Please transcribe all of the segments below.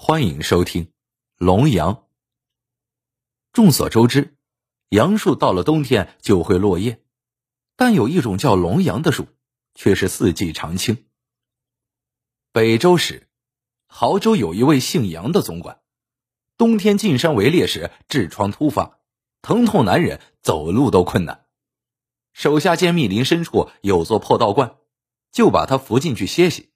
欢迎收听龙阳。众所周知，杨树到了冬天就会落叶，但有一种叫龙杨的树，却是四季常青。北周时，亳州有一位姓杨的总管，冬天进山围猎时痔疮突发，疼痛难忍，走路都困难。手下见密林深处有座破道观，就把他扶进去歇息。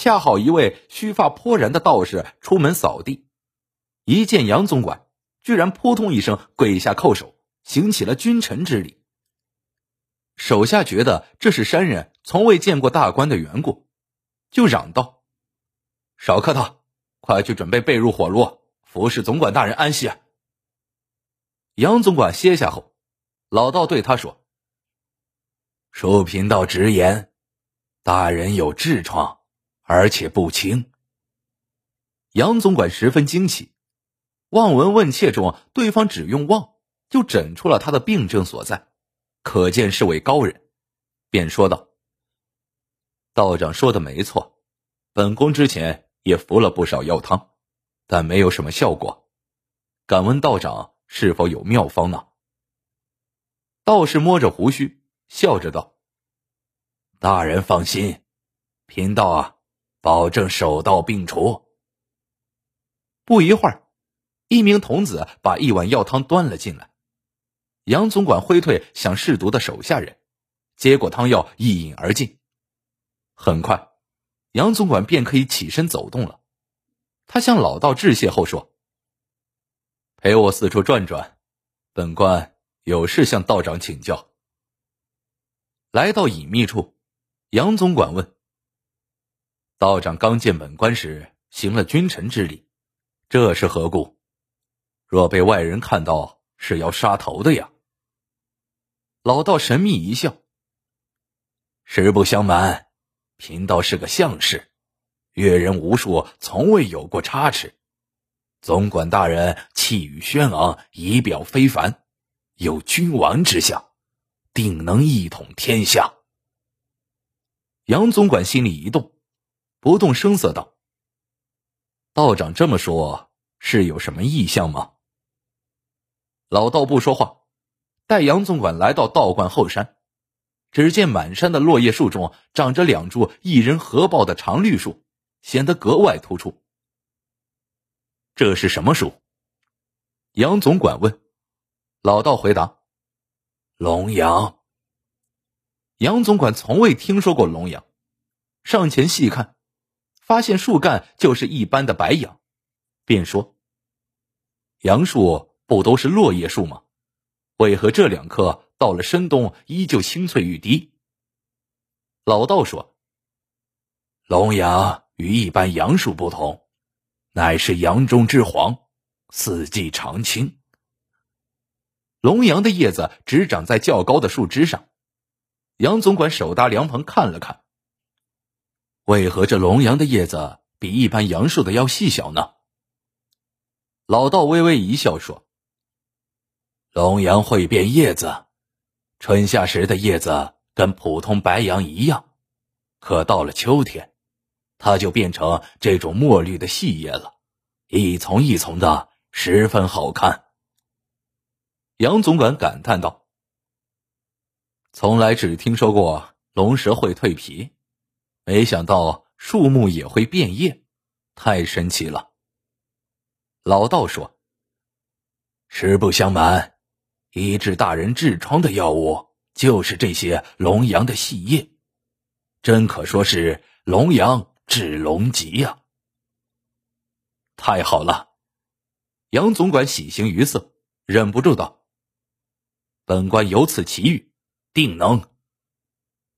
恰好一位须发颇然的道士出门扫地，一见杨总管，居然扑通一声跪下叩首，行起了君臣之礼。手下觉得这是山人从未见过大官的缘故，就嚷道：“少客套，快去准备被褥火炉，服侍总管大人安息。”杨总管歇下后，老道对他说：“恕贫道直言，大人有痔疮。”而且不轻。杨总管十分惊奇，望闻问切中，对方只用望就诊出了他的病症所在，可见是位高人，便说道：“道长说的没错，本宫之前也服了不少药汤，但没有什么效果。敢问道长是否有妙方呢？”道士摸着胡须，笑着道：“大人放心，贫道啊。”保证手到病除。不一会儿，一名童子把一碗药汤端了进来。杨总管挥退想试毒的手下人，接过汤药一饮而尽。很快，杨总管便可以起身走动了。他向老道致谢后说：“陪我四处转转，本官有事向道长请教。”来到隐秘处，杨总管问。道长刚见本官时，行了君臣之礼，这是何故？若被外人看到，是要杀头的呀！老道神秘一笑：“实不相瞒，贫道是个相士，阅人无数，从未有过差池。总管大人气宇轩昂，仪表非凡，有君王之相，定能一统天下。”杨总管心里一动。不动声色道：“道长这么说，是有什么意向吗？”老道不说话，待杨总管来到道观后山，只见满山的落叶树中长着两株一人合抱的长绿树，显得格外突出。这是什么树？杨总管问。老道回答：“龙阳。”杨总管从未听说过龙阳，上前细看。发现树干就是一般的白杨，便说：“杨树不都是落叶树吗？为何这两棵到了深冬依旧青翠欲滴？”老道说：“龙杨与一般杨树不同，乃是杨中之皇，四季常青。龙杨的叶子只长在较高的树枝上。”杨总管手搭凉棚看了看。为何这龙杨的叶子比一般杨树的要细小呢？老道微微一笑说：“龙杨会变叶子，春夏时的叶子跟普通白杨一样，可到了秋天，它就变成这种墨绿的细叶了，一丛一丛的，十分好看。”杨总管感叹道：“从来只听说过龙蛇会蜕皮。”没想到树木也会变叶，太神奇了。老道说：“实不相瞒，医治大人痔疮的药物就是这些龙阳的细叶，真可说是龙阳治龙疾呀！”太好了，杨总管喜形于色，忍不住道：“本官有此奇遇，定能。”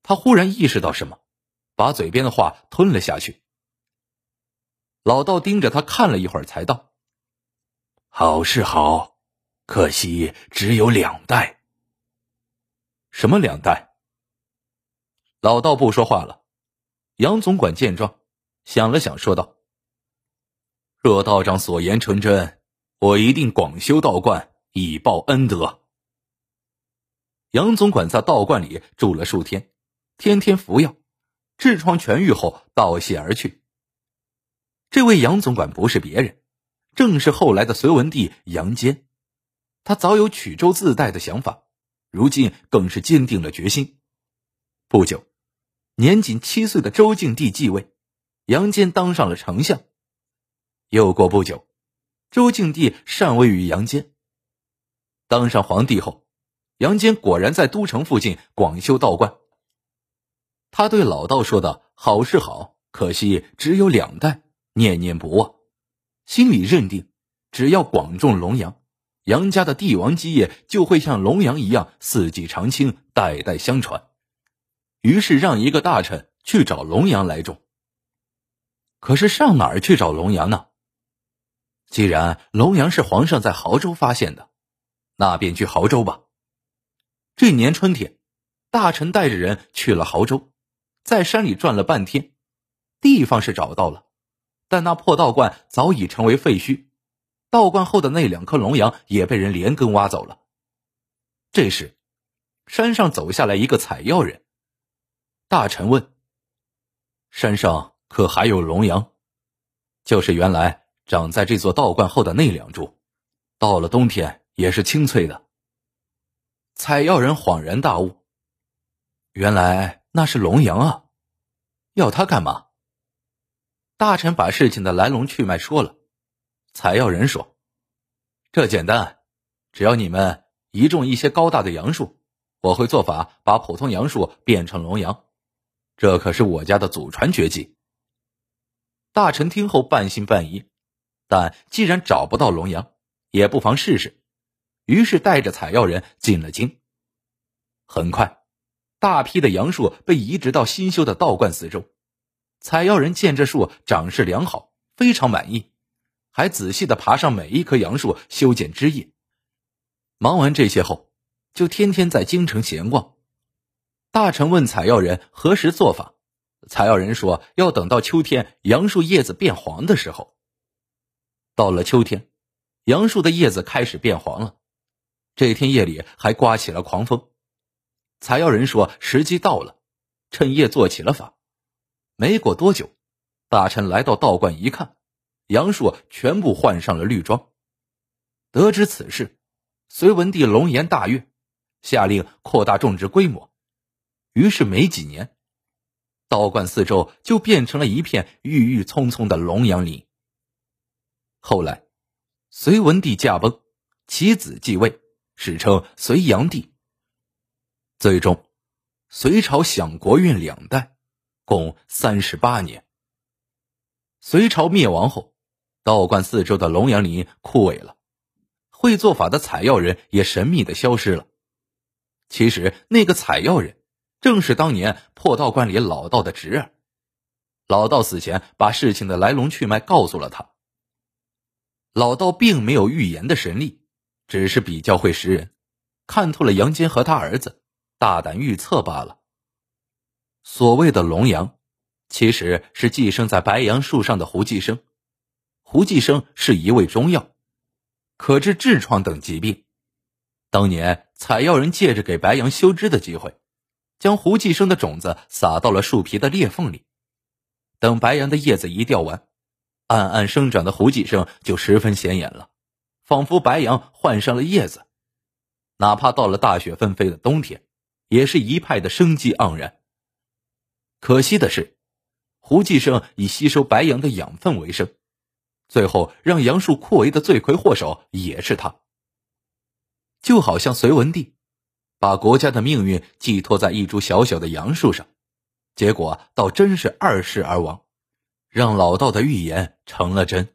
他忽然意识到什么。把嘴边的话吞了下去。老道盯着他看了一会儿，才道：“好是好，可惜只有两袋。”什么两袋？老道不说话了。杨总管见状，想了想，说道：“若道长所言成真，我一定广修道观，以报恩德。”杨总管在道观里住了数天，天天服药。痔疮痊愈后，道谢而去。这位杨总管不是别人，正是后来的隋文帝杨坚。他早有曲州自带的想法，如今更是坚定了决心。不久，年仅七岁的周敬帝继位，杨坚当上了丞相。又过不久，周敬帝禅位于杨坚。当上皇帝后，杨坚果然在都城附近广修道观。他对老道说的好是好，可惜只有两代，念念不忘，心里认定，只要广种龙阳。杨家的帝王基业就会像龙阳一样四季常青，代代相传。于是让一个大臣去找龙阳来种。可是上哪儿去找龙阳呢？既然龙阳是皇上在亳州发现的，那便去亳州吧。这年春天，大臣带着人去了亳州，在山里转了半天，地方是找到了，但那破道观早已成为废墟。道观后的那两棵龙杨也被人连根挖走了。这时，山上走下来一个采药人。大臣问：“山上可还有龙杨？”就是原来长在这座道观后的那两株，到了冬天也是青翠的。采药人恍然大悟：“原来那是龙阳啊！要它干嘛？”大臣把事情的来龙去脉说了。采药人说：“这简单，只要你们移种一些高大的杨树，我会做法把普通杨树变成龙杨。这可是我家的祖传绝技。”大臣听后半信半疑，但既然找不到龙阳，也不妨试试，于是带着采药人进了京。很快，大批的杨树被移植到新修的道观四周。采药人见这树长势良好，非常满意。还仔细的爬上每一棵杨树修剪枝叶。忙完这些后，就天天在京城闲逛。大臣问采药人何时做法，采药人说要等到秋天杨树叶子变黄的时候。到了秋天，杨树的叶子开始变黄了。这天夜里还刮起了狂风。采药人说时机到了，趁夜做起了法。没过多久，大臣来到道观一看。杨树全部换上了绿装。得知此事，隋文帝龙颜大悦，下令扩大种植规模。于是没几年，道观四周就变成了一片郁郁葱葱的龙阳林。后来，隋文帝驾崩，其子继位，史称隋炀帝。最终，隋朝享国运两代，共三十八年。隋朝灭亡后。道观四周的龙阳林枯萎了，会做法的采药人也神秘的消失了。其实那个采药人正是当年破道观里老道的侄儿。老道死前把事情的来龙去脉告诉了他。老道并没有预言的神力，只是比较会识人，看透了杨坚和他儿子，大胆预测罢了。所谓的龙阳，其实是寄生在白杨树上的胡寄生。胡寄生是一味中药，可治痔疮等疾病。当年采药人借着给白杨修枝的机会，将胡寄生的种子撒到了树皮的裂缝里。等白杨的叶子一掉完，暗暗生长的胡继生就十分显眼了，仿佛白杨换上了叶子。哪怕到了大雪纷飞的冬天，也是一派的生机盎然。可惜的是，胡继生以吸收白杨的养分为生。最后，让杨树扩围的罪魁祸首也是他。就好像隋文帝把国家的命运寄托在一株小小的杨树上，结果倒真是二世而亡，让老道的预言成了真。